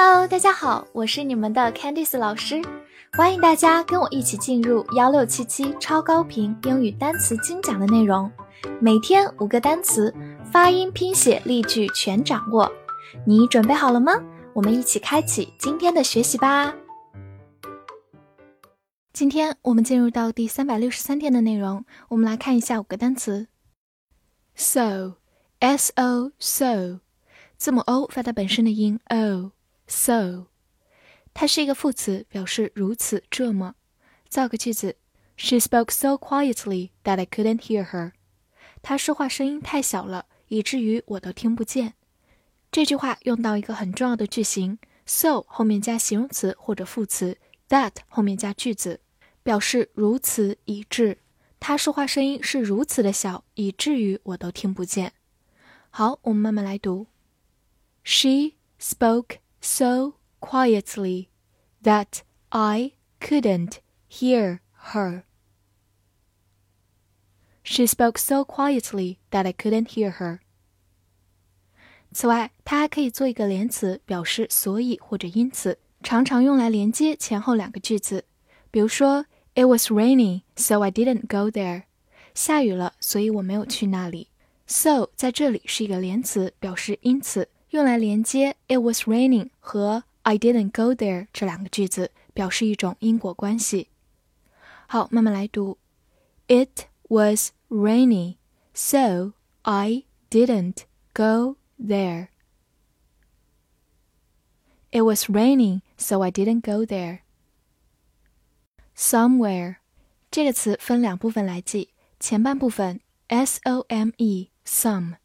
Hello，大家好，我是你们的 Candice 老师，欢迎大家跟我一起进入幺六七七超高频英语单词精讲的内容，每天五个单词，发音、拼写、例句全掌握，你准备好了吗？我们一起开启今天的学习吧。今天我们进入到第三百六十三天的内容，我们来看一下五个单词。So，s o so，字母 o 发它本身的音 o。So，它是一个副词，表示如此这么。造个句子：She spoke so quietly that I couldn't hear her。她说话声音太小了，以至于我都听不见。这句话用到一个很重要的句型：so 后面加形容词或者副词，that 后面加句子，表示如此以致。她说话声音是如此的小，以至于我都听不见。好，我们慢慢来读。She spoke. so quietly that I couldn't hear her. She spoke so quietly that I couldn't hear her. 此外，它还可以做一个连词，表示所以或者因此，常常用来连接前后两个句子。比如说，It was raining, so I didn't go there. 下雨了，所以我没有去那里。So 在这里是一个连词，表示因此。 用来连接 "It was raining" 和 "I didn't go there" 这两个句子，表示一种因果关系。好，慢慢来读。It was rainy, so I didn't go there. It was raining, so I didn't go there. Somewhere 这个词分两部分来记，前半部分 s o m e some，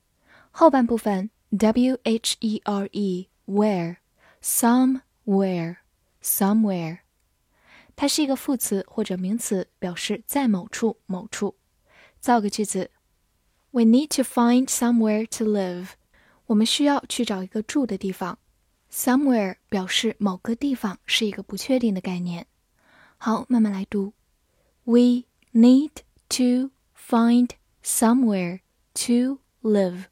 后半部分 W H E R E where somewhere somewhere，它是一个副词或者名词，表示在某处某处。造个句子：We need to find somewhere to live。我们需要去找一个住的地方。Somewhere 表示某个地方，是一个不确定的概念。好，慢慢来读。We need to find somewhere to live.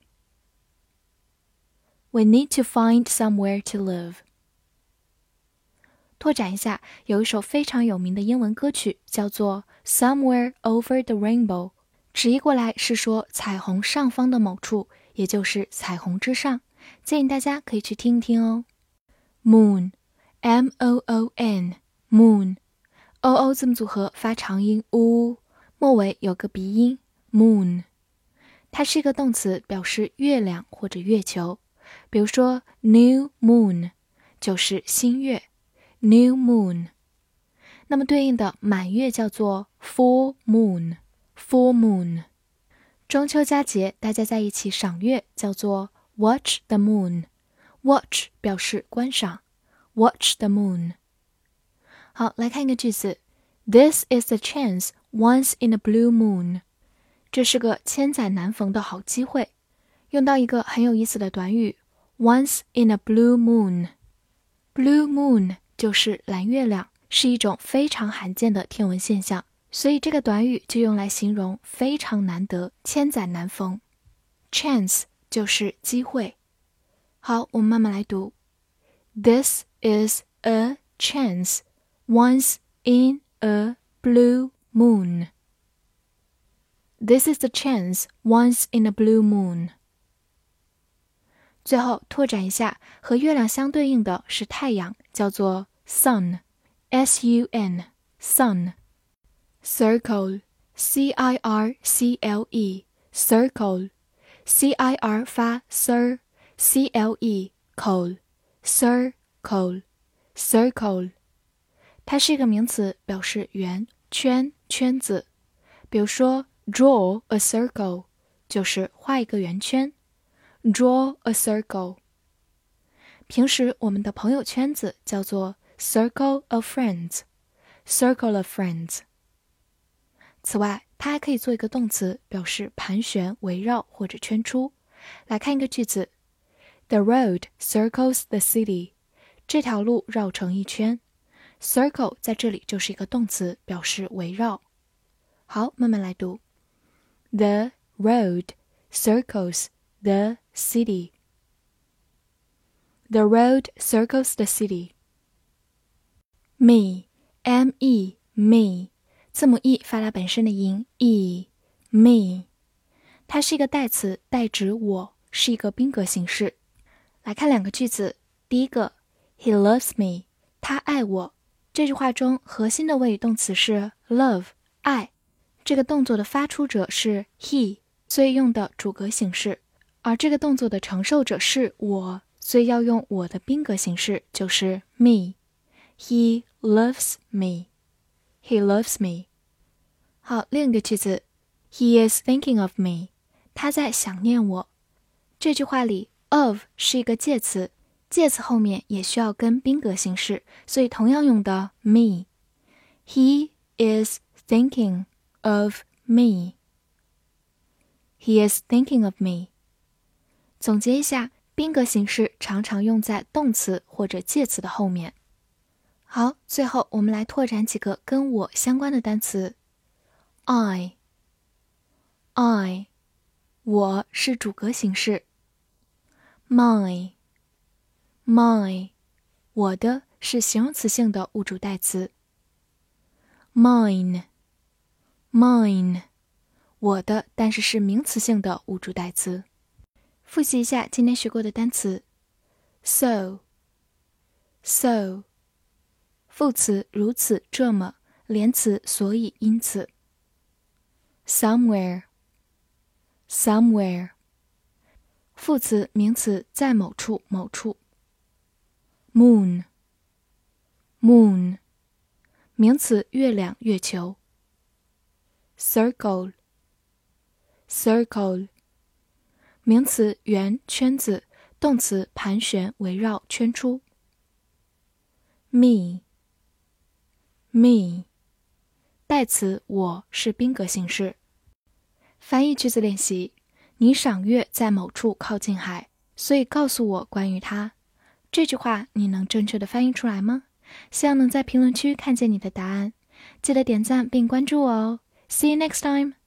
We need to find somewhere to live。拓展一下，有一首非常有名的英文歌曲，叫做《Somewhere Over the Rainbow》，直译过来是说彩虹上方的某处，也就是彩虹之上。建议大家可以去听一听哦。Moon，M O O N，Moon，O O 字母组合发长音 u，末尾有个鼻音 Moon，它是一个动词，表示月亮或者月球。比如说，new moon 就是新月，new moon。那么对应的满月叫做 full moon，full moon。中秋佳节大家在一起赏月叫做 watch the moon，watch 表示观赏，watch the moon。好，来看一个句子，This is a chance once in a blue moon。这是个千载难逢的好机会，用到一个很有意思的短语。Once in a blue moon，blue moon 就是蓝月亮，是一种非常罕见的天文现象，所以这个短语就用来形容非常难得、千载难逢。Chance 就是机会。好，我们慢慢来读。This is a chance once in a blue moon. This is the chance once in a blue moon. 最后拓展一下，和月亮相对应的是太阳，叫做 sun，s u n sun。circle，c i r c l e，circle，c i r 发 sir，c l e cole，circle，circle。它是一个名词，表示圆圈圈子。比如说，draw a circle，就是画一个圆圈。Draw a circle。平时我们的朋友圈子叫做 circle of friends。circle of friends。此外，它还可以做一个动词，表示盘旋、围绕或者圈出。来看一个句子：The road circles the city。这条路绕成一圈。Circle 在这里就是一个动词，表示围绕。好，慢慢来读。The road circles the city. The road circles the city. Me, M E, me，字母 e 发它本身的音 e，me，它是一个代词，代指我，是一个宾格形式。来看两个句子，第一个，He loves me，他爱我。这句话中核心的谓语动词是 love，爱。这个动作的发出者是 he，所以用的主格形式。而这个动作的承受者是我，所以要用我的宾格形式，就是 me。He loves me. He loves me. 好，另一个句子，He is thinking of me. 他在想念我。这句话里，of 是一个介词，介词后面也需要跟宾格形式，所以同样用的 me。He is thinking of me. He is thinking of me. 总结一下，宾格形式常常用在动词或者介词的后面。好，最后我们来拓展几个跟我相关的单词。I，I，我是主格形式。My，my，我的是形容词性的物主代词。Mine，mine，我的但是是名词性的物主代词。复习一下今天学过的单词：so，so，副词如此这么，连词所以因此。somewhere，somewhere，副词名词在某处某处。moon，moon，名词月亮月球。circle，circle。名词圆圈子，动词盘旋围绕圈出。me，me，代词我是宾格形式。翻译句子练习：你赏月在某处靠近海，所以告诉我关于它。这句话你能正确的翻译出来吗？希望能在评论区看见你的答案。记得点赞并关注我哦。See you next time.